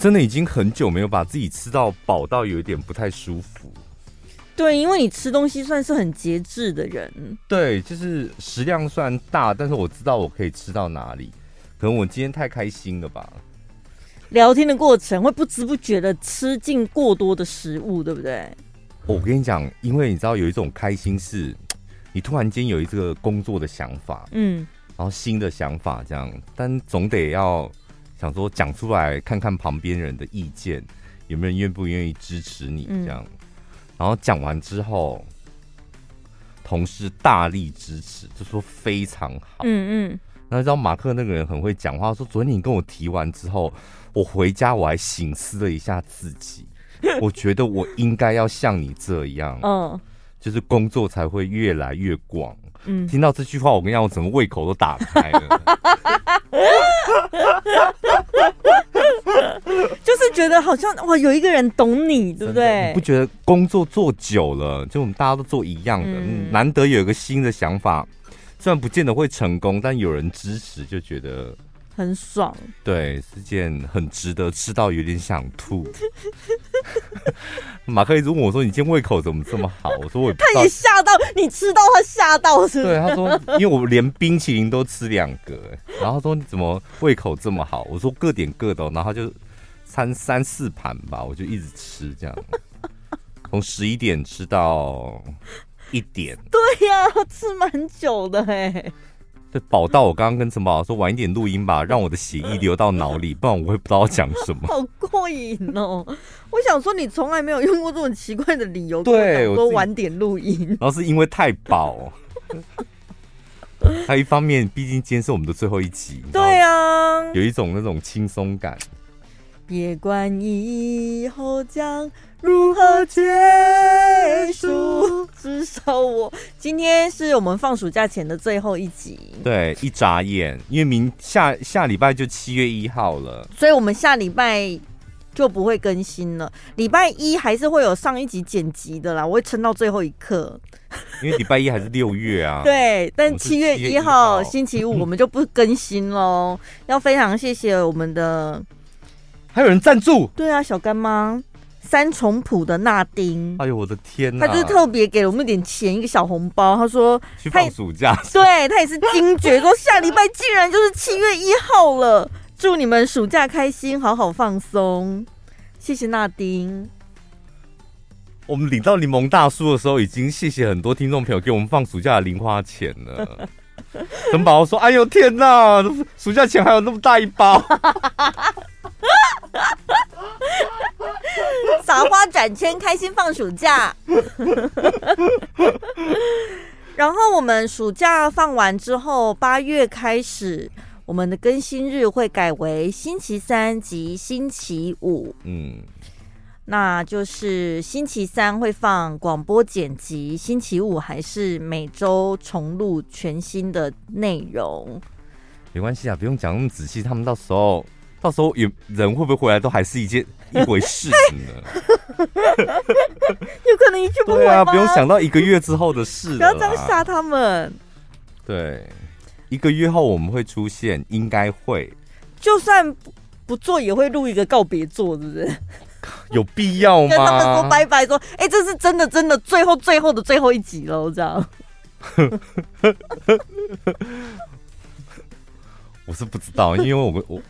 真的已经很久没有把自己吃到饱到有一点不太舒服。对，因为你吃东西算是很节制的人。对，就是食量算大，但是我知道我可以吃到哪里。可能我今天太开心了吧？聊天的过程会不知不觉的吃进过多的食物，对不对？我跟你讲，因为你知道有一种开心是，你突然间有一个工作的想法，嗯，然后新的想法这样，但总得要想说讲出来，看看旁边人的意见，有没有人愿不愿意支持你这样。嗯、然后讲完之后，同事大力支持，就说非常好，嗯嗯。然后你知道马克那个人很会讲话，说昨天你跟我提完之后。我回家我还醒思了一下自己，我觉得我应该要像你这样，嗯，就是工作才会越来越广。嗯，听到这句话，我跟你讲，我整个胃口都打开了，就是觉得好像哇，有一个人懂你，对不对？你不觉得工作做久了，就我们大家都做一样的，嗯，难得有一个新的想法，虽然不见得会成功，但有人支持，就觉得。很爽，对，是件很值得吃到有点想吐。马克一直问我说：“你今天胃口怎么这么好？”我说：“我他也吓到，你吃到他吓到是不是？”对，他说：“因为我连冰淇淋都吃两个。”然后他说：“你怎么胃口这么好？”我说：“各点各的。”然后他就三三四盘吧，我就一直吃这样，从十一点吃到一点。对呀、啊，吃蛮久的哎。对，宝到我刚刚跟陈宝说晚一点录音吧，让我的血液流到脑里，不然我会不知道讲什么。好过瘾哦！我想说，你从来没有用过这种奇怪的理由，对，我说晚点录音，然后是因为太饱。还有一方面，毕竟今天是我们的最后一集，对啊，有一种那种轻松感。别管以后将如何结束，至少我今天是我们放暑假前的最后一集。对，一眨眼，因为明下下礼拜就七月一号了，所以我们下礼拜就不会更新了。礼拜一还是会有上一集剪辑的啦，我会撑到最后一刻。因为礼拜一还是六月啊。对，但七月一号星期五我们就不更新喽。要非常谢谢我们的。还有人赞助？对啊，小干妈三重埔的纳丁，哎呦我的天呐！他就是特别给了我们一点钱，一个小红包。他说去放暑假，对他也是惊觉，说下礼拜竟然就是七月一号了，祝你们暑假开心，好好放松。谢谢那丁。我们领到柠檬大叔的时候，已经谢谢很多听众朋友给我们放暑假的零花钱了。陈宝说：“哎呦天呐，暑假钱还有那么大一包。” 撒花转圈，开心放暑假。然后我们暑假放完之后，八月开始，我们的更新日会改为星期三及星期五。嗯，那就是星期三会放广播剪辑，星期五还是每周重录全新的内容。没关系啊，不用讲那么仔细，他们到时候。到时候有人会不会回来，都还是一件一回事呢？有可能一去不回。对啊，不用想到一个月之后的事了。不要这样吓他们。对，一个月后我们会出现，应该会。就算不做，也会录一个告别作，是不是？有必要吗？跟他们说拜拜，说，哎、欸，这是真的，真的，最后最后的最后一集了，这样。我是不知道，因为我我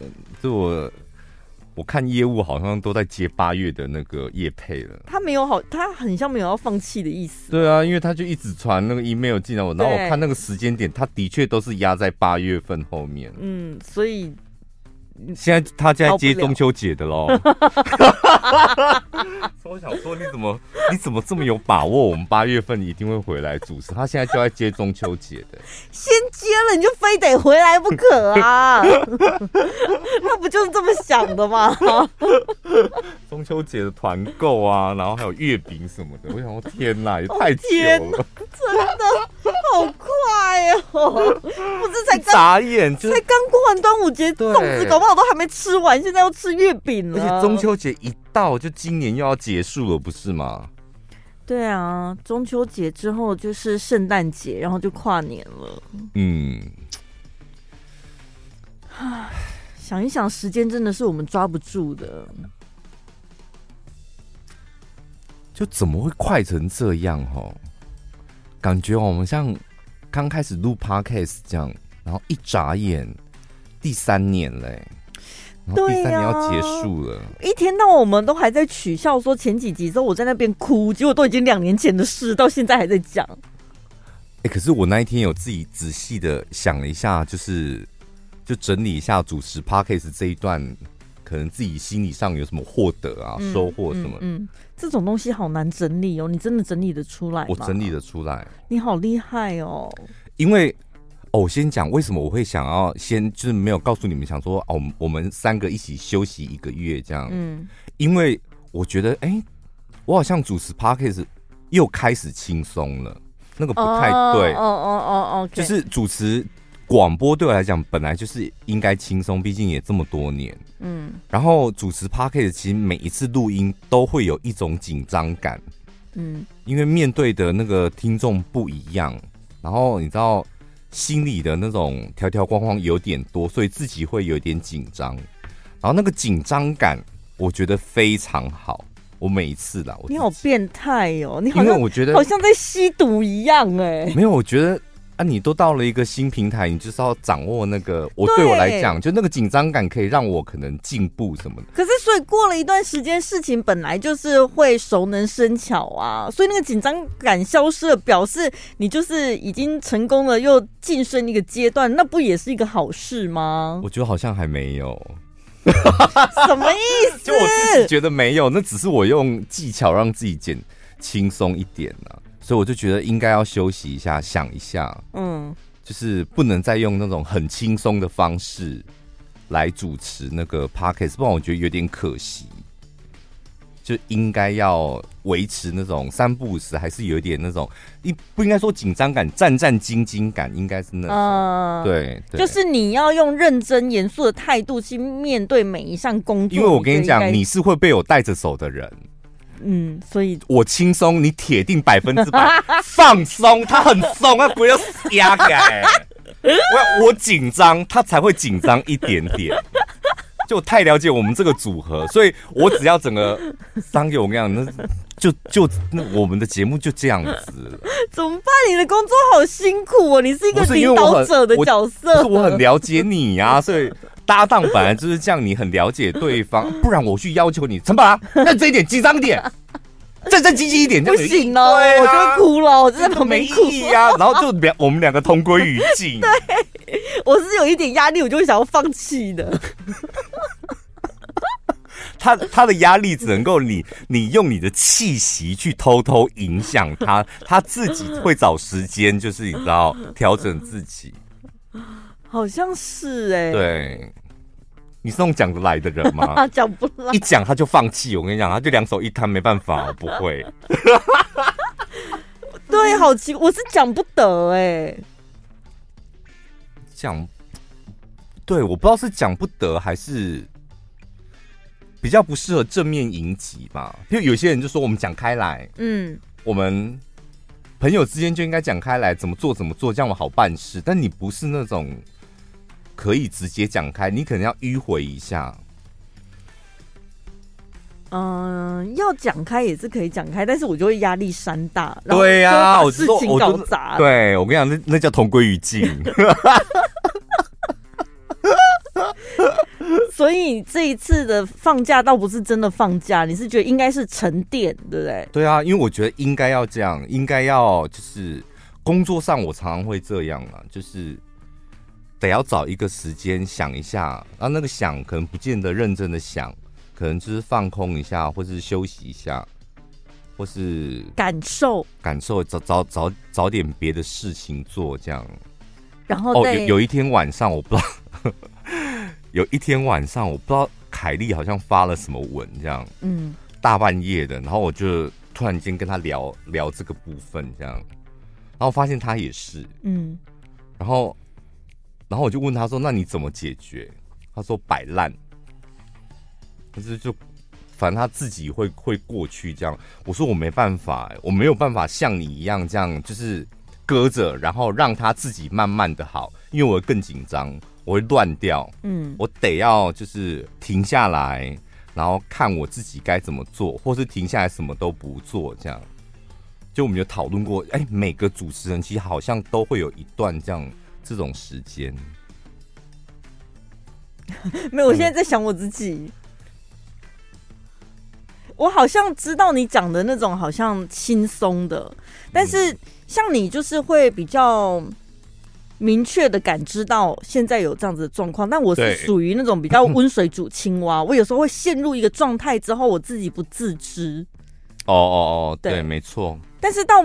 就我我看业务好像都在接八月的那个业配了。他没有好，他很像没有要放弃的意思。对啊，因为他就一直传那个 email 进来，我然后我看那个时间点，他的确都是压在八月份后面。嗯，所以。现在他现在接中秋节的喽，所 以我想说，你怎么你怎么这么有把握？我们八月份一定会回来主持。他现在就在接中秋节的，先接了你就非得回来不可啊！他不就是这么想的吗？中秋节的团购啊，然后还有月饼什么的，我想说天哪，也太久了，真的好快哦！不是才眨眼，才刚过完端午节，粽子搞不好。我都还没吃完，现在要吃月饼了。而且中秋节一到，就今年又要结束了，不是吗？对啊，中秋节之后就是圣诞节，然后就跨年了。嗯，唉，想一想，时间真的是我们抓不住的。就怎么会快成这样？哦，感觉我们像刚开始录 Podcast 这样，然后一眨眼第三年嘞，然后第三年要结束了。一天到晚我们都还在取笑说前几集之后我在那边哭，结果都已经两年前的事，到现在还在讲。哎、欸，可是我那一天有自己仔细的想了一下，就是就整理一下主持 Podcast 这一段，可能自己心理上有什么获得啊、嗯、收获什么嗯。嗯，这种东西好难整理哦，你真的整理得出来吗？我整理得出来。你好厉害哦！因为哦，我先讲为什么我会想要先就是没有告诉你们，想说哦，我们三个一起休息一个月这样。嗯，因为我觉得哎、欸，我好像主持 Podcast 又开始轻松了。那个不太对，哦哦哦哦，就是主持广播对我来讲本来就是应该轻松，毕竟也这么多年，嗯，然后主持 Podcast 其实每一次录音都会有一种紧张感，嗯，因为面对的那个听众不一样，然后你知道心里的那种条条框框有点多，所以自己会有点紧张，然后那个紧张感我觉得非常好。我每一次啦，你好变态哦！你好像我觉得好像在吸毒一样哎、欸。没有，我觉得啊，你都到了一个新平台，你就是要掌握那个。我对我来讲，就那个紧张感可以让我可能进步什么的。可是，所以过了一段时间，事情本来就是会熟能生巧啊，所以那个紧张感消失了，表示你就是已经成功了，又晋升一个阶段，那不也是一个好事吗？我觉得好像还没有。什么意思？就我自己觉得没有，那只是我用技巧让自己减轻松一点呢、啊。所以我就觉得应该要休息一下，想一下，嗯，就是不能再用那种很轻松的方式来主持那个 podcast，不然我觉得有点可惜。就应该要维持那种三不五时，还是有一点那种，一不应该说紧张感，战战兢兢感，应该是那种。呃、对，对，就是你要用认真严肃的态度去面对每一项工作。因为我跟你讲，你是会被我带着走的人。嗯，所以我轻松，你铁定百分之百 放松。他很松，他不要压改。我我紧张，他才会紧张一点点。就太了解我们这个组合，所以我只要整个桑给我跟你讲，那就就那我们的节目就这样子。怎么办？你的工作好辛苦哦，你是一个领导者的角色。是我，我很了解你呀、啊，所以搭档本来就是这样，你很了解对方，不然我去要求你陈宝，认真一点紧张点。战战兢兢一点就不行了，啊、我就哭了，我真的没哭呀。然后就两我们两个同归于尽。对，我是有一点压力，我就会想要放弃的。他他的压力只能够你你用你的气息去偷偷影响他，他自己会找时间，就是你知道调整自己。好像是哎、欸，对。你是那种讲得来的人吗？讲不来，一讲他就放弃。我跟你讲，他就两手一摊，没办法，我不会。对，好奇，我是讲不得哎、欸。讲，对，我不知道是讲不得还是比较不适合正面迎击吧。因为有些人就说我们讲开来，嗯，我们朋友之间就应该讲开来，怎么做怎么做，这样我好办事。但你不是那种。可以直接讲开，你可能要迂回一下。嗯、呃，要讲开也是可以讲开，但是我就会压力山大。对呀、啊，我事情搞砸。对，我跟你讲，那那叫同归于尽。所以这一次的放假倒不是真的放假，你是觉得应该是沉淀，对不对？对啊，因为我觉得应该要这样，应该要就是工作上我常常会这样啊，就是。得要找一个时间想一下，然后那个想可能不见得认真的想，可能就是放空一下，或是休息一下，或是感受感受，找找找找点别的事情做，这样。然后哦，有有一天晚上我不知道，有一天晚上我不知道凯莉好像发了什么文，这样，嗯，大半夜的，然后我就突然间跟他聊聊这个部分，这样，然后发现他也是，嗯，然后。然后我就问他说：“那你怎么解决？”他说：“摆烂。”可是就反正他自己会会过去这样。我说：“我没办法，我没有办法像你一样这样，就是搁着，然后让他自己慢慢的好，因为我更紧张。我我会乱掉。嗯，我得要就是停下来，然后看我自己该怎么做，或是停下来什么都不做，这样。就我们有讨论过，哎、欸，每个主持人其实好像都会有一段这样这种时间。没有，我现在在想我自己。嗯、我好像知道你讲的那种好像轻松的，但是像你就是会比较明确的感知到现在有这样子的状况。但我是属于那种比较温水煮青蛙，我有时候会陷入一个状态之后，我自己不自知。哦哦哦，对，对没错。但是到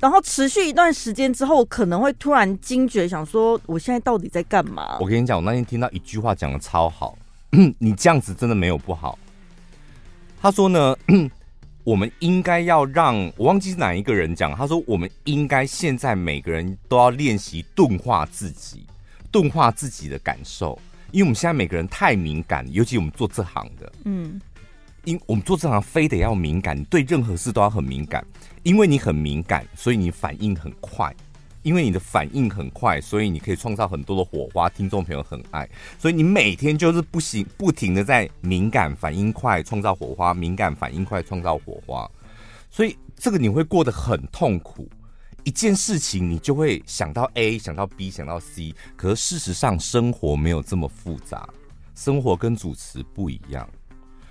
然后持续一段时间之后，可能会突然惊觉，想说我现在到底在干嘛？我跟你讲，我那天听到一句话讲的超好，你这样子真的没有不好。他说呢，我们应该要让我忘记是哪一个人讲，他说我们应该现在每个人都要练习钝化自己，钝化自己的感受，因为我们现在每个人太敏感，尤其我们做这行的，嗯。因我们做这行非得要敏感，你对任何事都要很敏感。因为你很敏感，所以你反应很快。因为你的反应很快，所以你可以创造很多的火花，听众朋友很爱。所以你每天就是不行，不停的在敏感、反应快，创造火花；敏感、反应快，创造火花。所以这个你会过得很痛苦。一件事情你就会想到 A，想到 B，想到 C。可是事实上，生活没有这么复杂，生活跟主持不一样。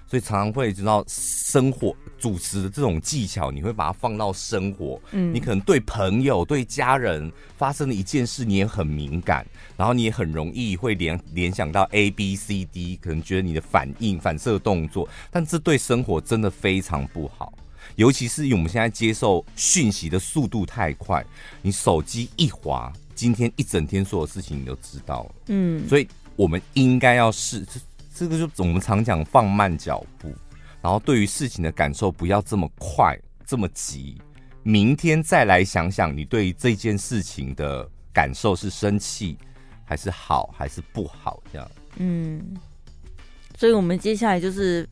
所以常常会知道生活主持的这种技巧，你会把它放到生活。嗯，你可能对朋友、对家人发生的一件事，你也很敏感，然后你也很容易会联联想到 A、B、C、D，可能觉得你的反应、反射动作，但这对生活真的非常不好。尤其是因为我们现在接受讯息的速度太快，你手机一滑，今天一整天所有事情你都知道了。嗯，所以我们应该要试。这个就我们常讲放慢脚步，然后对于事情的感受不要这么快这么急，明天再来想想你对于这件事情的感受是生气还是好还是不好这样。嗯，所以我们接下来就是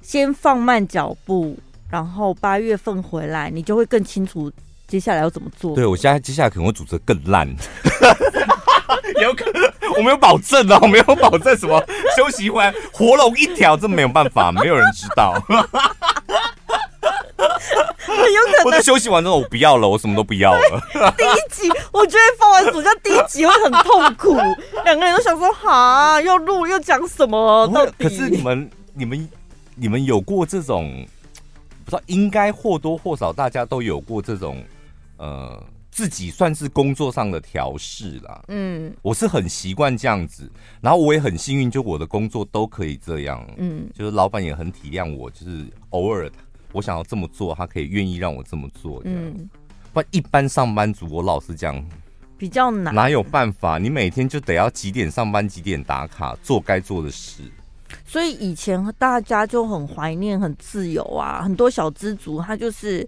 先放慢脚步，然后八月份回来你就会更清楚接下来要怎么做。对，我现在接下来可能会组织更烂。有可能，我没有保证啊，我没有保证什么休息回来活龙一条，这没有办法，没有人知道。有可能，或者休息完之后我不要了，我什么都不要了。第一集我觉得放完暑假第一集会很痛苦，两个人都想说哈，又录又讲什么？到底？可是你们、你们、你们有过这种，不知道应该或多或少大家都有过这种，呃。自己算是工作上的调试啦，嗯，我是很习惯这样子，然后我也很幸运，就我的工作都可以这样，嗯，就是老板也很体谅我，就是偶尔我想要这么做，他可以愿意让我这么做，嗯，不然一般上班族，我老实讲比较难，哪有办法？你每天就得要几点上班，几点打卡，做该做的事。所以以前大家就很怀念很自由啊，很多小资族他就是。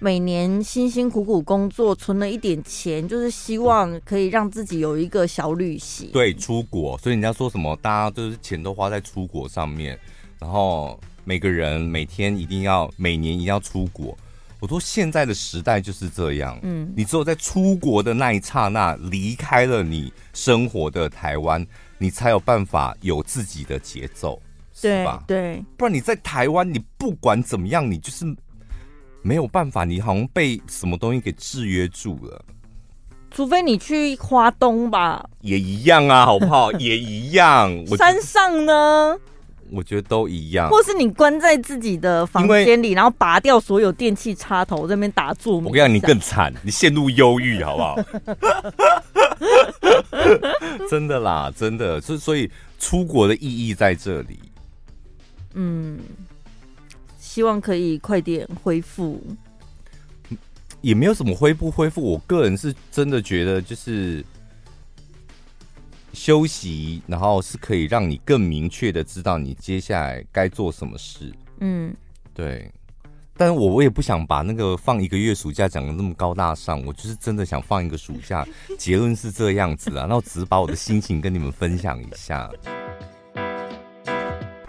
每年辛辛苦苦工作，存了一点钱，就是希望可以让自己有一个小旅行。对，出国。所以人家说什么，大家都是钱都花在出国上面，然后每个人每天一定要，每年一定要出国。我说现在的时代就是这样，嗯，你只有在出国的那一刹那，离开了你生活的台湾，你才有办法有自己的节奏，是吧？对，对，不然你在台湾，你不管怎么样，你就是。没有办法，你好像被什么东西给制约住了。除非你去花东吧，也一样啊，好不好？也一样。山上呢？我觉得都一样。或是你关在自己的房间里，然后拔掉所有电器插头，在那边打坐。我跟你讲，你更惨，你陷入忧郁，好不好？真的啦，真的。所所以出国的意义在这里。嗯。希望可以快点恢复，也没有什么恢不恢复。我个人是真的觉得，就是休息，然后是可以让你更明确的知道你接下来该做什么事。嗯，对。但是我我也不想把那个放一个月暑假讲的那么高大上，我就是真的想放一个暑假。结论是这样子啊，那我只是把我的心情跟你们分享一下。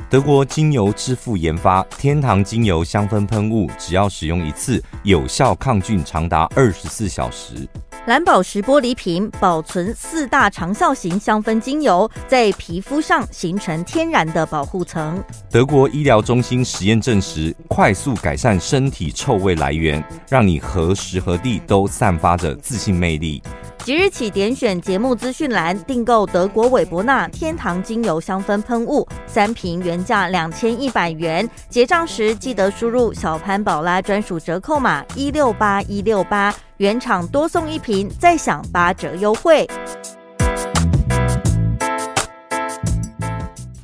德国精油之父研发天堂精油香氛喷雾，只要使用一次，有效抗菌长达二十四小时。蓝宝石玻璃瓶保存四大长效型香氛精油，在皮肤上形成天然的保护层。德国医疗中心实验证实，快速改善身体臭味来源，让你何时何地都散发着自信魅力。即日起点选节目资讯栏订购德国韦伯纳天堂精油香氛喷雾，三瓶原价两千一百元，结账时记得输入小潘宝拉专属折扣码一六八一六八，原厂多送一瓶，再享八折优惠。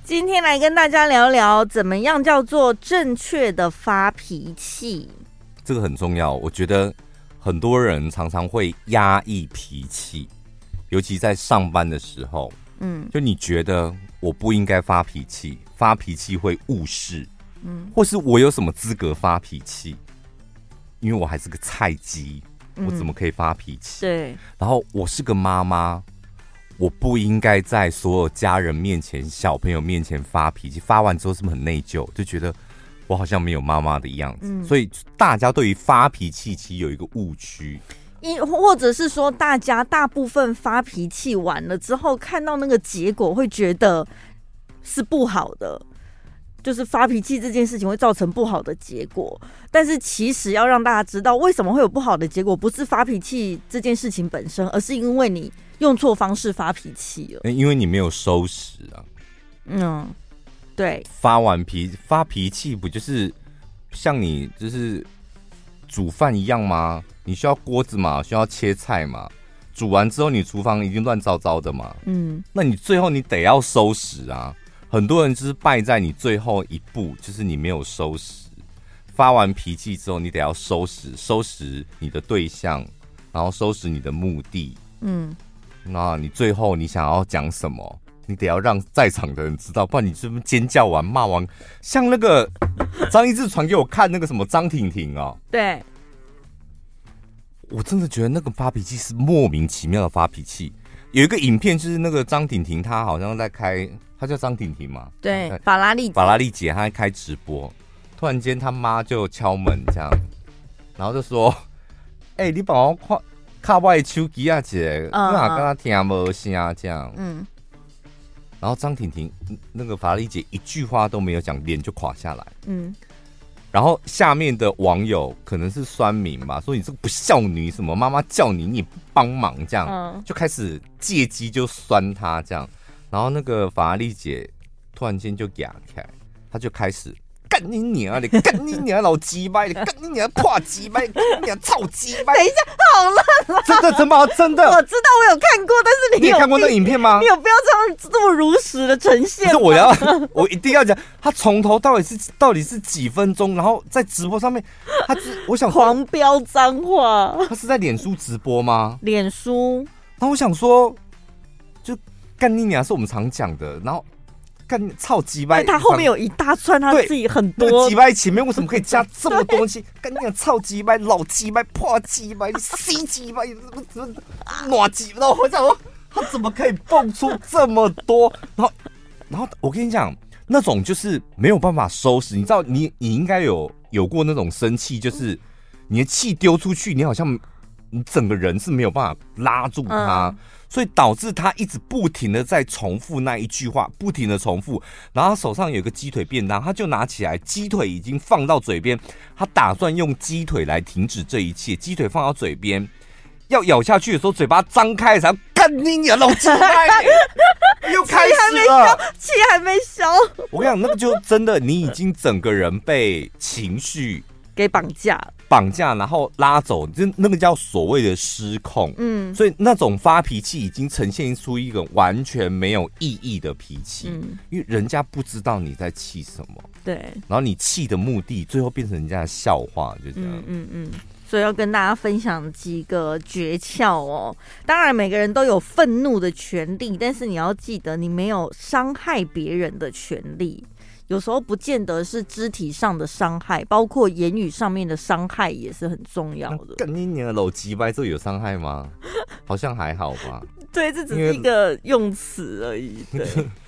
今天来跟大家聊聊，怎么样叫做正确的发脾气？这个很重要，我觉得。很多人常常会压抑脾气，尤其在上班的时候。嗯，就你觉得我不应该发脾气，发脾气会误事。嗯，或是我有什么资格发脾气？因为我还是个菜鸡，我怎么可以发脾气？对。然后我是个妈妈，我不应该在所有家人面前、小朋友面前发脾气。发完之后是不是很内疚？就觉得。我好像没有妈妈的样子，嗯，所以大家对于发脾气其实有一个误区，一或者是说，大家大部分发脾气完了之后，看到那个结果会觉得是不好的，就是发脾气这件事情会造成不好的结果。但是其实要让大家知道，为什么会有不好的结果，不是发脾气这件事情本身，而是因为你用错方式发脾气了，因为你没有收拾啊，嗯。对，发完脾发脾气不就是像你就是煮饭一样吗？你需要锅子嘛，需要切菜嘛。煮完之后，你厨房已经乱糟糟的嘛。嗯，那你最后你得要收拾啊。很多人就是败在你最后一步，就是你没有收拾。发完脾气之后，你得要收拾，收拾你的对象，然后收拾你的目的。嗯，那你最后你想要讲什么？你得要让在场的人知道，不然你这么尖叫完骂完，像那个张一智传给我看那个什么张婷婷哦，对，我真的觉得那个发脾气是莫名其妙的发脾气。有一个影片就是那个张婷婷，她好像在开，她叫张婷婷嘛，对，法拉利法拉利姐，她在开直播，突然间她妈就敲门这样，然后就说：“哎、欸，你帮我看卡外手机啊姐，我哪跟他听无声这样。”嗯。然后张婷婷那个法拉利姐一句话都没有讲，脸就垮下来。嗯，然后下面的网友可能是酸民吧，说你这个不孝女，什么妈妈叫你你不帮忙，这样就开始借机就酸她这样。然后那个法拉利姐突然间就哑开，她就开始。干你娘的！干你娘老鸡掰的！干你娘破鸡掰！干你娘操鸡掰！等一下，好烂了！真的，真的，真的！我知道，我有看过，但是你有，你有看过那影片吗？你有必要这样这么如实的呈现？是我要，我一定要讲，他从头到尾是到底是几分钟？然后在直播上面，他我想狂飙脏话。他是在脸书直播吗？脸书。然后我想说，就干你娘是我们常讲的，然后。干超鸡掰！他后面有一大串，他自己很多鸡掰前面为什么可以加这么多东西？干你个超鸡掰，老鸡掰，破鸡掰，西鸡掰，怎么怎么哪鸡？然后我想说，他怎么可以蹦出这么多？然后，然后我跟你讲，那种就是没有办法收拾。你知道，你你应该有有过那种生气，就是你的气丢出去，你好像你整个人是没有办法拉住他。嗯所以导致他一直不停的在重复那一句话，不停的重复。然后他手上有一个鸡腿便当，他就拿起来，鸡腿已经放到嘴边，他打算用鸡腿来停止这一切。鸡腿放到嘴边，要咬下去的时候，嘴巴张开，才干你娘老鸡掰，又开始了，气还没消。我跟你讲，那个就真的，你已经整个人被情绪给绑架。绑架，然后拉走，就那个叫所谓的失控。嗯，所以那种发脾气已经呈现出一个完全没有意义的脾气。嗯，因为人家不知道你在气什么。对，然后你气的目的，最后变成人家的笑话，就这样。嗯嗯嗯。所以要跟大家分享几个诀窍哦。当然，每个人都有愤怒的权利，但是你要记得，你没有伤害别人的权利。有时候不见得是肢体上的伤害，包括言语上面的伤害也是很重要的。跟你娘的老鸡掰，这有伤害吗？好像还好吧。对，这只是一个用词而已。对，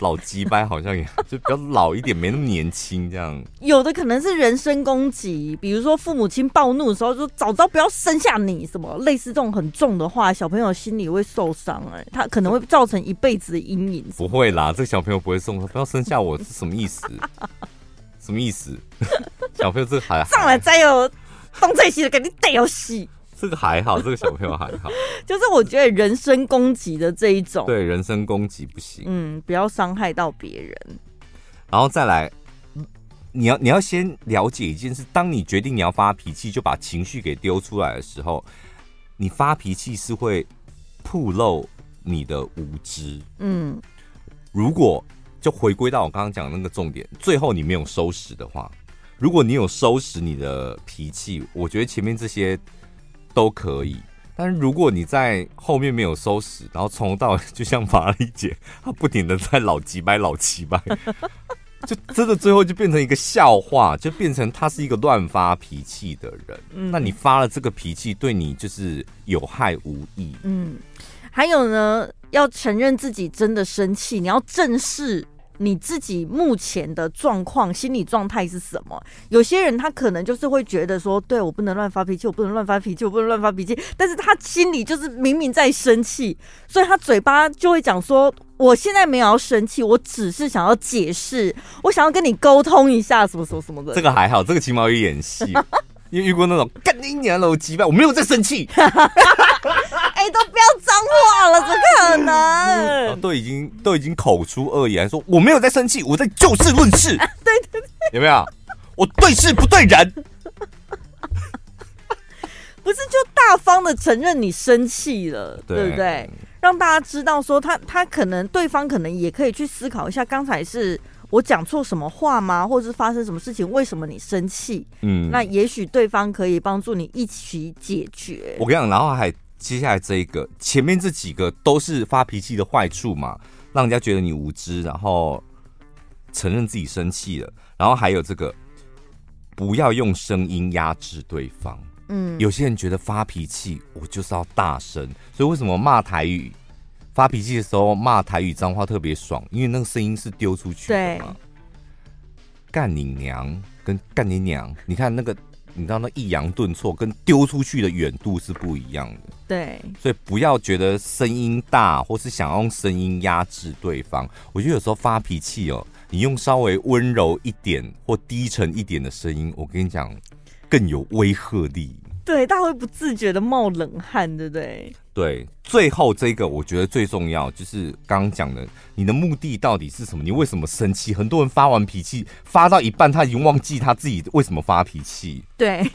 老鸡掰好像也就比较老一点，没那么年轻这样。有的可能是人身攻击，比如说父母亲暴怒的时候说“早知道不要生下你”什么类似这种很重的话，小朋友心里会受伤哎、欸，他可能会造成一辈子的阴影。不会啦，这个小朋友不会送，不要生下我是什么意思？什么意思？小朋友这个还上来再有动这些的，给你逮要死。这个还好，这个小朋友还好。就是我觉得人身攻击的这一种，对人身攻击不行。嗯，不要伤害到别人。然后再来，你要你要先了解一件事：当你决定你要发脾气，就把情绪给丢出来的时候，你发脾气是会暴露你的无知。嗯，如果就回归到我刚刚讲的那个重点，最后你没有收拾的话，如果你有收拾你的脾气，我觉得前面这些。都可以，但是如果你在后面没有收拾，然后从头到尾 就像玛丽姐，她不停的在老鸡掰老几掰，就真的最后就变成一个笑话，就变成他是一个乱发脾气的人。嗯，那你发了这个脾气，对你就是有害无益。嗯，还有呢，要承认自己真的生气，你要正视。你自己目前的状况、心理状态是什么？有些人他可能就是会觉得说，对，我不能乱发脾气，我不能乱发脾气，我不能乱发脾气。但是他心里就是明明在生气，所以他嘴巴就会讲说，我现在没有要生气，我只是想要解释，我想要跟你沟通一下，什么什么什么的。这个还好，这个起码有演戏。因为遇过那种干你娘了，我击败，我没有在生气。哎、欸，都不要脏话了，怎么可能？嗯、都已经都已经口出恶言，说我没有在生气，我在就事论事。对对对，有没有？我对事不对人，不是就大方的承认你生气了，对，对不对？让大家知道说他他可能对方可能也可以去思考一下，刚才是。我讲错什么话吗？或者是发生什么事情？为什么你生气？嗯，那也许对方可以帮助你一起解决。我跟你讲，然后还接下来这一个，前面这几个都是发脾气的坏处嘛，让人家觉得你无知，然后承认自己生气了，然后还有这个，不要用声音压制对方。嗯，有些人觉得发脾气我就是要大声，所以为什么骂台语？发脾气的时候骂台语脏话特别爽，因为那个声音是丢出去的嘛。干你娘跟干你娘，你看那个，你知道那抑扬顿挫跟丢出去的远度是不一样的。对，所以不要觉得声音大，或是想要用声音压制对方。我觉得有时候发脾气哦，你用稍微温柔一点或低沉一点的声音，我跟你讲更有威慑力。对，他会不自觉的冒冷汗，对不对？对，最后这个我觉得最重要，就是刚刚讲的，你的目的到底是什么？你为什么生气？很多人发完脾气，发到一半，他已经忘记他自己为什么发脾气。对，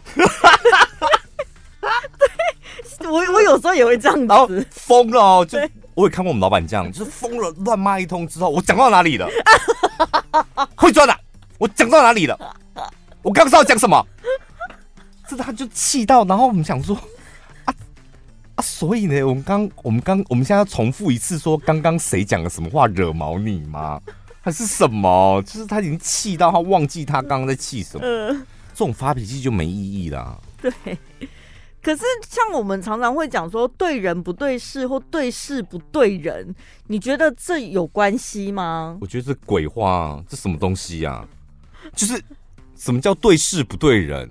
对，我我有时候也会这样子，然后疯了哦，就我也看过我们老板这样，就是疯了，乱骂一通之后，我讲到哪里了？会转的，我讲到哪里了？我刚刚要讲什么？这他就气到，然后我们想说。啊，所以呢，我们刚，我们刚，我们现在要重复一次，说刚刚谁讲了什么话惹毛你吗？还是什么？就是他已经气到他忘记他刚刚在气什么。呃，这种发脾气就没意义啦。对，可是像我们常常会讲说，对人不对事，或对事不对人，你觉得这有关系吗？我觉得这鬼话，这什么东西呀？就是什么叫对事不对人？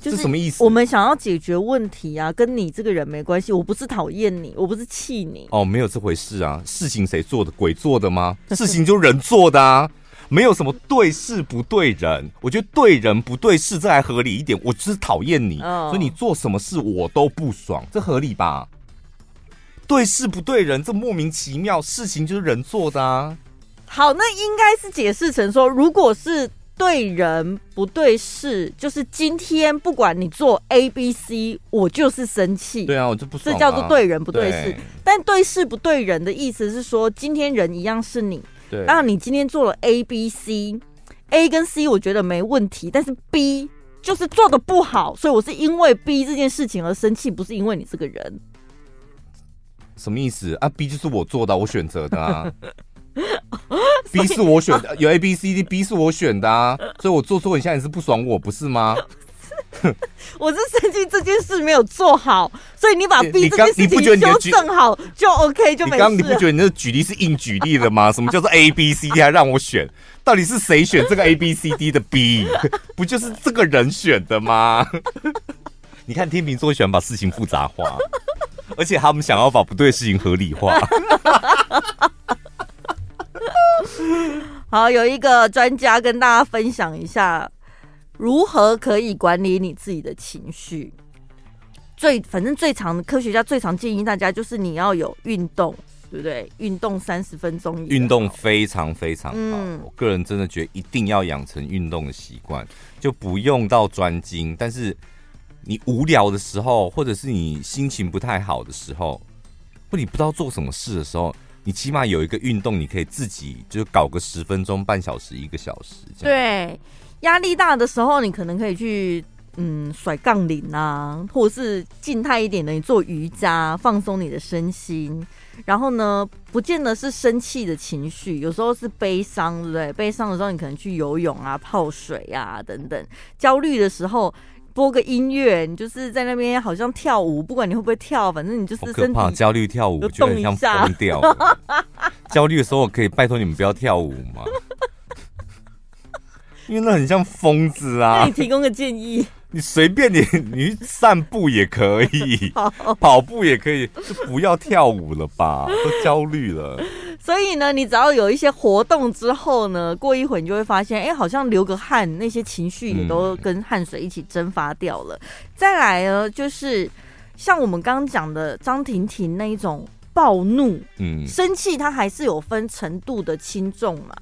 这什么意思？我们想要解决问题啊，跟你这个人没关系。我不是讨厌你，我不是气你。哦，没有这回事啊！事情谁做的？鬼做的吗？事情就人做的啊，没有什么对事不对人。我觉得对人不对事，这还合理一点。我就是讨厌你，哦，所以你做什么事我都不爽，这合理吧？对事不对人，这莫名其妙。事情就是人做的啊。好，那应该是解释成说，如果是。对人不对事，就是今天不管你做 A、B、C，我就是生气。对啊，我就不。这叫做对人不对事。对。但对事不对人的意思是说，今天人一样是你。对。那你今天做了 A、B、C，A 跟 C 我觉得没问题，但是 B 就是做的不好，所以我是因为 B 这件事情而生气，不是因为你这个人。什么意思啊？B 就是我做的，我选择的啊。B 是我选的，有 A B C D，B 是我选的啊，所以我做错，你现在也是不爽我，不是吗？我是生气这件事没有做好，所以你把 B 这件事情修正好就 OK 就没事。刚你不觉得你那个举例是硬举例的吗？什么叫做 A B C D 还让我选？到底是谁选这个 A B C D 的 B？不就是这个人选的吗？你看天秤座喜欢把事情复杂化，而且他们想要把不对的事情合理化。好，有一个专家跟大家分享一下，如何可以管理你自己的情绪。最反正最常科学家最常建议大家就是你要有运动，对不对？运动三十分钟，运动非常非常好。嗯，我个人真的觉得一定要养成运动的习惯，就不用到专精。但是你无聊的时候，或者是你心情不太好的时候，或你不知道做什么事的时候，你起码有一个运动，你可以自己就搞个十分钟、半小时、一个小时。对，压力大的时候，你可能可以去。嗯，甩杠铃啊，或者是静态一点的，你做瑜伽放松你的身心。然后呢，不见得是生气的情绪，有时候是悲伤，对不对？悲伤的时候，你可能去游泳啊、泡水啊等等。焦虑的时候，播个音乐，你就是在那边好像跳舞，不管你会不会跳，反正你就是身体焦虑跳舞，就很像疯掉。焦虑的时候，我可以拜托你们不要跳舞吗？因为那很像疯子啊。那你提供个建议。你随便你，你散步也可以，跑步也可以，就不要跳舞了吧？都焦虑了。所以呢，你只要有一些活动之后呢，过一会你就会发现，哎、欸，好像流个汗，那些情绪也都跟汗水一起蒸发掉了。嗯、再来呢，就是像我们刚刚讲的张婷婷那一种暴怒，嗯，生气，它还是有分程度的轻重嘛。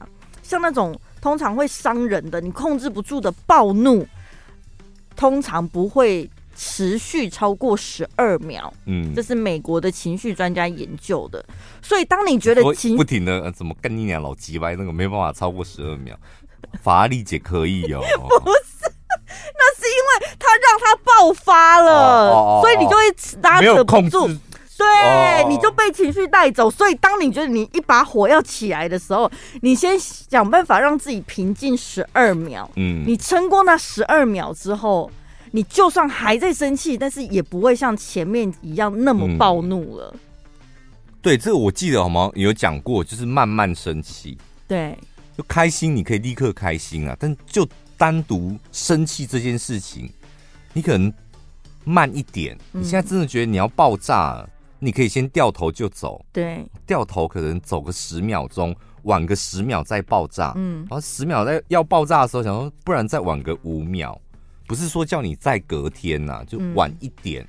像那种通常会伤人的，你控制不住的暴怒。通常不会持续超过十二秒，嗯，这是美国的情绪专家研究的。所以当你觉得情不停的怎么跟你俩老鸡歪那个没办法超过十二秒，法拉利姐可以哦。不是，那是因为他让他爆发了，哦哦哦哦，所以你就会拉扯不住。你就被情绪带走，所以当你觉得你一把火要起来的时候，你先想办法让自己平静十二秒。嗯，你撑过那十二秒之后，你就算还在生气，但是也不会像前面一样那么暴怒了。嗯、对，这个我记得好吗？有讲过，就是慢慢生气。对，就开心你可以立刻开心啊，但就单独生气这件事情，你可能慢一点。你现在真的觉得你要爆炸了。你可以先掉头就走，对，掉头可能走个十秒钟，晚个十秒再爆炸，嗯，然后十秒在要爆炸的时候，想说不然再晚个五秒，不是说叫你再隔天呐、啊，就晚一点。嗯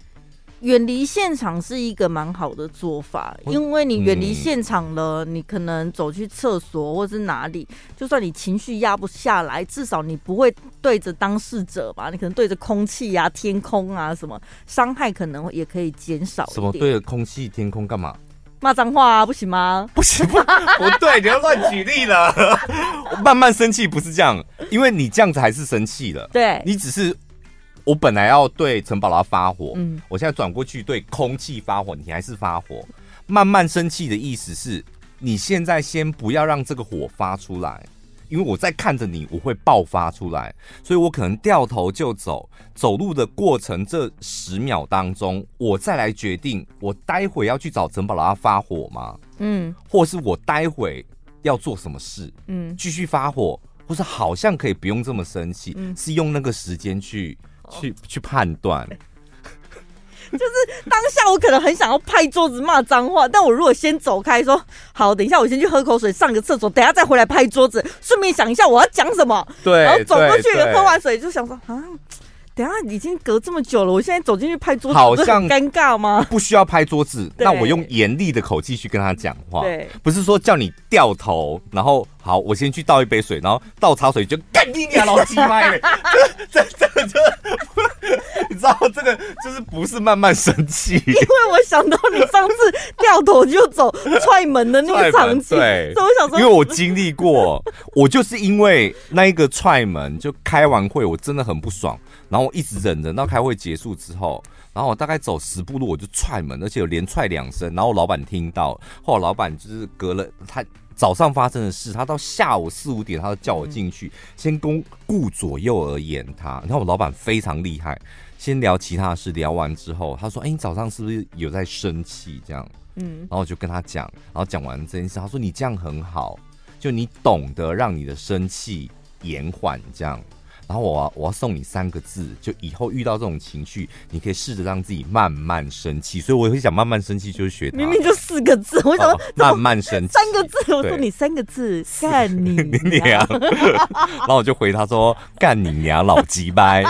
远离现场是一个蛮好的做法，因为你远离现场了，嗯、你可能走去厕所或是哪里，就算你情绪压不下来，至少你不会对着当事者吧？你可能对着空气啊、天空啊什么，伤害可能也可以减少。什么对着空气、天空干嘛？骂脏话啊，不行吗？不行，不，不对，你要乱举例了。慢慢生气不是这样，因为你这样子还是生气了。对，你只是。我本来要对陈宝拉发火，嗯，我现在转过去对空气发火，你还是发火。慢慢生气的意思是，你现在先不要让这个火发出来，因为我在看着你，我会爆发出来，所以我可能掉头就走。走路的过程这十秒当中，我再来决定，我待会要去找陈宝拉发火吗？嗯，或是我待会要做什么事？嗯，继续发火，或是好像可以不用这么生气，嗯，是用那个时间去。去去判断，就是当下我可能很想要拍桌子骂脏话，但我如果先走开说好，等一下我先去喝口水，上个厕所，等下再回来拍桌子，顺便想一下我要讲什么，对，然后走过去喝完水就想说啊。等下已经隔这么久了，我现在走进去拍桌子，好像尴尬吗？不需要拍桌子，那我用严厉的口气去跟他讲话。对，不是说叫你掉头，然后好，我先去倒一杯水，然后倒茶水就干你娘老鸡妈！这这这这，你知道这个就是不是慢慢生气？因为我想到你上次掉头就走踹门的那个场景，对，所以我想说，因为我经历过，我就是因为那一个踹门就开完会，我真的很不爽。然后我一直忍忍到开会结束之后，然后我大概走十步路我就踹门，而且有连踹两声。然后老板听到，后来老板就是隔了他早上发生的事，他到下午四五点，他就叫我进去，先公顾左右而言他。你看我老板非常厉害，先聊其他事，聊完之后，他说：“哎、欸，你早上是不是有在生气？”这样，嗯，然后我就跟他讲，然后讲完这件事，他说：“你这样很好，就你懂得让你的生气延缓，这样。”然后我要我要送你三个字，就以后遇到这种情绪，你可以试着让自己慢慢生气。所以我会想慢慢生气，就是学。明明就四个字，为什么慢慢生气？三个字，我说你三个字，干你娘！然后我就回他说：干你娘，老鸡掰。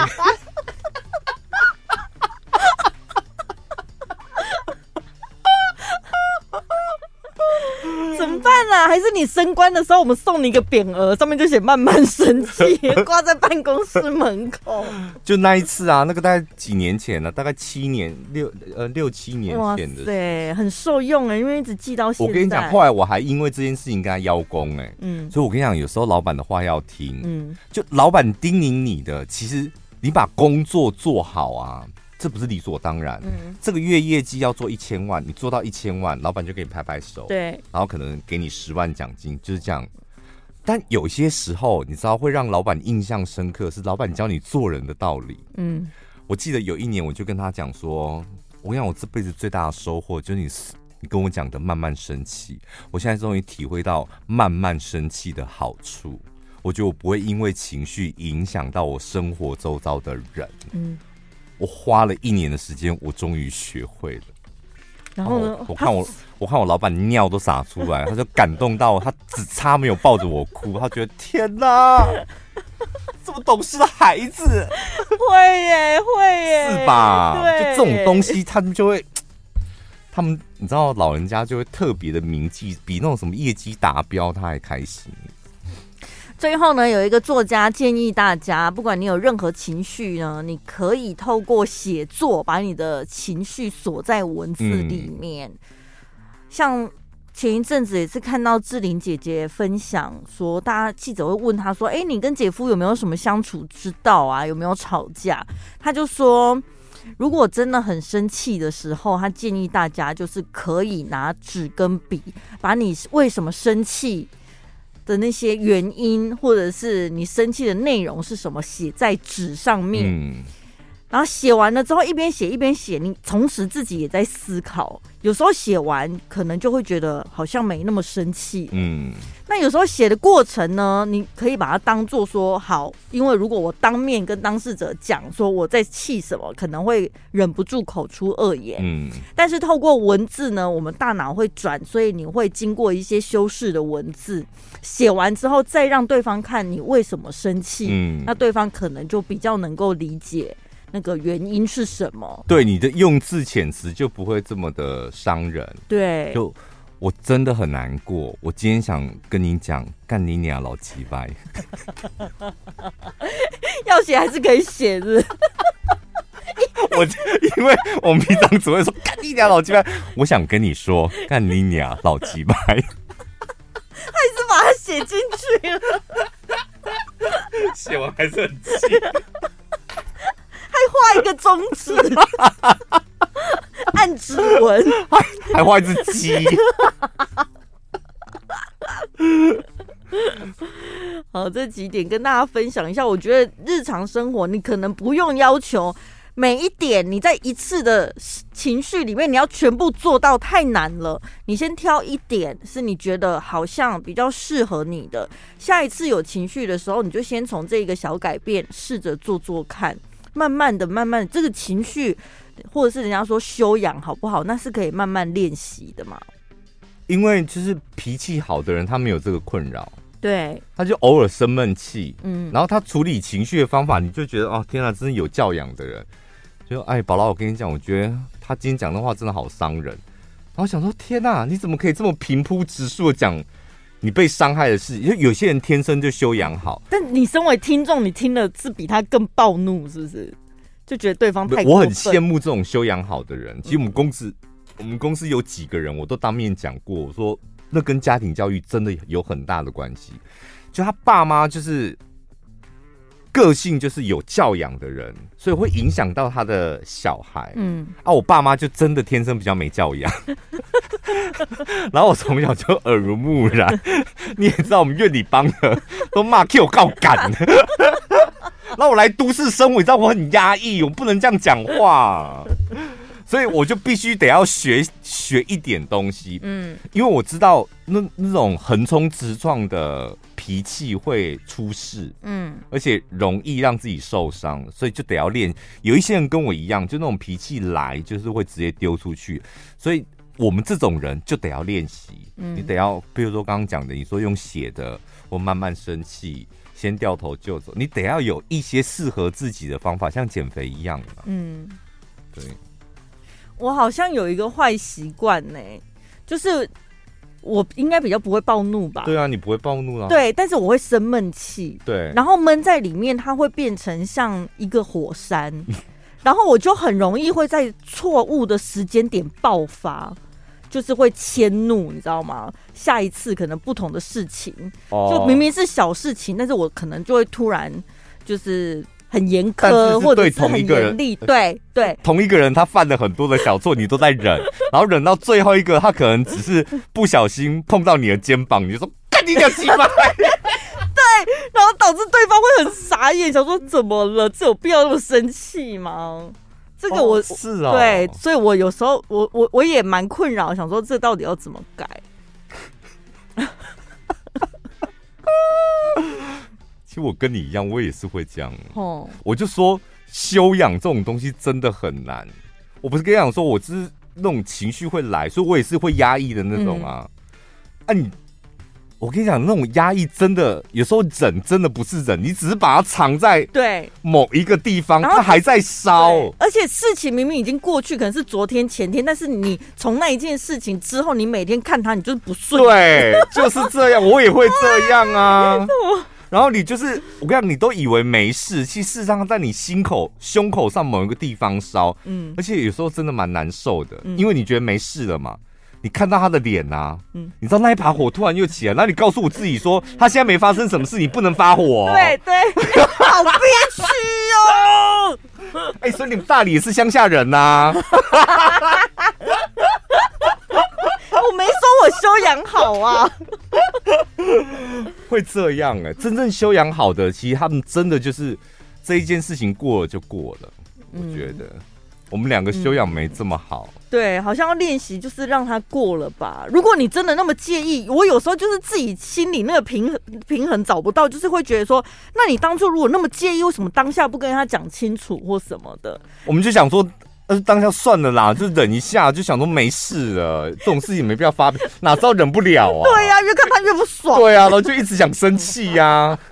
那还是你升官的时候，我们送你一个匾额，上面就写“慢慢升气”，挂在办公室门口。就那一次啊，那个大概几年前了，大概七年六呃六七年前的，对，很受用哎，因为一直记到现在。我跟你讲，后来我还因为这件事情跟他邀功哎，嗯，所以我跟你讲，有时候老板的话要听，嗯，就老板叮咛你的，其实你把工作做好啊。这不是理所当然。嗯，这个月业绩要做一千万，你做到一千万，老板就给你拍拍手。对，然后可能给你十万奖金，就是这样。但有些时候，你知道会让老板印象深刻，是老板教你做人的道理。嗯，我记得有一年，我就跟他讲说，我想我这辈子最大的收获就是你，你跟我讲的慢慢生气。我现在终于体会到慢慢生气的好处。我觉得我不会因为情绪影响到我生活周遭的人。嗯。我花了一年的时间，我终于学会了。然后呢？我看我，我看我老板尿都洒出来，他就感动到他只差没有抱着我哭，他觉得天哪，这么懂事的孩子，会耶，会耶，是吧？对，就这种东西，他们就会，他们你知道，老人家就会特别的铭记，比那种什么业绩达标他还开心。最后呢，有一个作家建议大家，不管你有任何情绪呢，你可以透过写作把你的情绪锁在文字里面。嗯、像前一阵子也是看到志玲姐姐分享说，大家记者会问她说：“哎，你跟姐夫有没有什么相处之道啊？有没有吵架？”她就说：“如果真的很生气的时候，她建议大家就是可以拿纸跟笔，把你为什么生气。”的那些原因，或者是你生气的内容是什么，写在纸上面。然后写完了之后，一边写一边写，你同时自己也在思考。有时候写完可能就会觉得好像没那么生气，嗯。那有时候写的过程呢，你可以把它当做说好，因为如果我当面跟当事者讲说我在气什么，可能会忍不住口出恶言，嗯。但是透过文字呢，我们大脑会转，所以你会经过一些修饰的文字，写完之后再让对方看你为什么生气，嗯。那对方可能就比较能够理解。那个原因是什么？对，你的用字遣词就不会这么的伤人。对，就我真的很难过。我今天想跟你讲，干你娘老鸡掰。要写还是可以写的。我因为我们平常只会说干你娘老鸡掰，我想跟你说干你娘老鸡掰，还是把它写进去了。写完还是很气。画一个中指，按指纹，还画一只鸡。好，这几点跟大家分享一下。我觉得日常生活，你可能不用要求每一点，你在一次的情绪里面，你要全部做到太难了。你先挑一点，是你觉得好像比较适合你的。下一次有情绪的时候，你就先从这个小改变试着做做看。慢慢的，慢慢的，这个情绪，或者是人家说修养好不好，那是可以慢慢练习的嘛。因为就是脾气好的人，他没有这个困扰，对，他就偶尔生闷气，嗯，然后他处理情绪的方法，你就觉得哦，天啊，真是有教养的人。就哎，宝拉，我跟你讲，我觉得他今天讲的话真的好伤人。然后想说，天哪，你怎么可以这么平铺直述的讲？你被伤害的事，因为有些人天生就修养好。但你身为听众，你听了是比他更暴怒，是不是？就觉得对方太……我很羡慕这种修养好的人。其实我们公司，嗯、我们公司有几个人，我都当面讲过，我说那跟家庭教育真的有很大的关系。就他爸妈就是。个性就是有教养的人，所以会影响到他的小孩。嗯，啊，我爸妈就真的天生比较没教养，然后我从小就耳濡目染。你也知道，我们院里帮的都骂 Q 告赶，那我来都市生活，你知道我很压抑，我不能这样讲话，所以我就必须得要学学一点东西。嗯，因为我知道那那种横冲直撞的脾气会出事，嗯，而且容易让自己受伤，所以就得要练。有一些人跟我一样，就那种脾气来就是会直接丢出去，所以我们这种人就得要练习。嗯，你得要，比如说刚刚讲的，你说用写的，我慢慢生气。先掉头就走，你得要有一些适合自己的方法，像减肥一样的。嗯，对。我好像有一个坏习惯呢，就是我应该比较不会暴怒吧？对啊，你不会暴怒啊？对，但是我会生闷气。对，然后闷在里面，它会变成像一个火山，然后我就很容易会在错误的时间点爆发。就是会迁怒，你知道吗？下一次可能不同的事情，就明明是小事情，但是我可能就会突然就是很严苛，或者是很严厉。对对，同一个人他犯了很多的小错，你都在忍，然后忍到最后一个，他可能只是不小心碰到你的肩膀，你就说干你两鸡巴。对，然后导致对方会很傻眼，想说怎么了？这有必要那么生气吗？这个我、哦、是啊、哦，对，所以我有时候我我我也蛮困扰，想说这到底要怎么改？我跟你一样，我也是会这样。哦，我就说修养这种东西真的很难。我不是跟你讲说，我是那种情绪会来，所以我也是会压抑的那种啊。嗯、啊，你。我跟你讲，那种压抑真的有时候忍真的不是忍，你只是把它藏在对某一个地方，它还在烧。而且事情明明已经过去，可能是昨天前天，但是你从那一件事情之后，你每天看它，你就是不顺。对，就是这样，我也会这样啊。然后你就是我跟你讲，你都以为没事，其实事实上在你心口、胸口上某一个地方烧。嗯，而且有时候真的蛮难受的，因为你觉得没事了嘛。你看到他的脸啊，嗯，你知道那一把火突然又起来，那你告诉我自己说，他现在没发生什么事，你不能发火。对对，好憋屈哦。哎，所以你们大理也是乡下人呐？我没说我修养好啊。会这样哎，真正修养好的，其实他们真的就是这一件事情过了就过了，我觉得。我们两个修养没这么好，嗯，对，好像要练习，就是让他过了吧。如果你真的那么介意，我有时候就是自己心里那个平衡平衡找不到，就是会觉得说，那你当初如果那么介意，为什么当下不跟他讲清楚或什么的？我们就想说，呃，当下算了啦，就忍一下，就想说没事了，这种事情没必要发，哪知道忍不了啊？对呀，啊，越看他越不爽。对啊，然后就一直想生气呀，啊。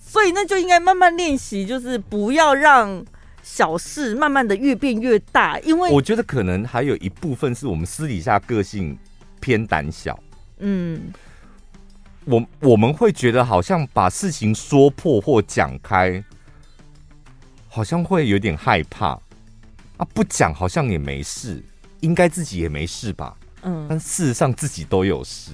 所以那就应该慢慢练习，就是不要让小事慢慢的越变越大。因为我觉得可能还有一部分是我们私底下个性偏胆小。嗯，我我们会觉得好像把事情说破或讲开，好像会有点害怕啊。不讲好像也没事，应该自己也没事吧？嗯，但事实上自己都有事，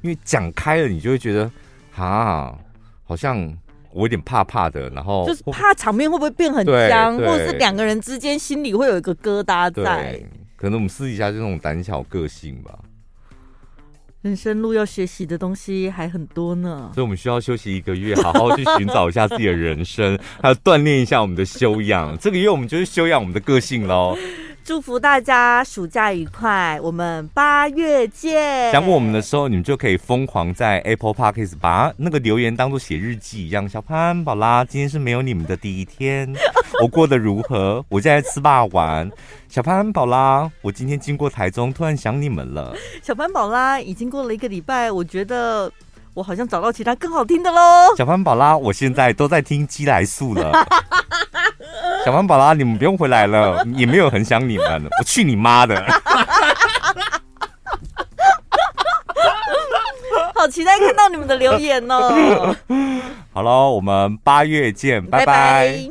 因为讲开了，你就会觉得啊，好像。我有点怕怕的，然后就是怕场面会不会变很僵，或者是两个人之间心里会有一个疙瘩在。可能我们私底下就那种胆小个性吧。人生路要学习的东西还很多呢，所以我们需要休息一个月，好好去寻找一下自己的人生，还有锻炼一下我们的修养。这个月我们就是修养我们的个性喽。祝福大家暑假愉快，我们八月见。想我们的时候，你们就可以疯狂在 Apple Podcast 把那个留言当做写日记一样。小潘宝拉，今天是没有你们的第一天，我过得如何？我现在吃霸王。小潘宝拉，我今天经过台中，突然想你们了。小潘宝拉，已经过了一个礼拜，我觉得我好像找到其他更好听的喽。小潘宝拉，我现在都在听鸡来素了。小潘宝拉，你们不用回来了，也没有很想你们，我去你妈的！好期待看到你们的留言哦。好喽，我们八月见，拜拜。拜拜。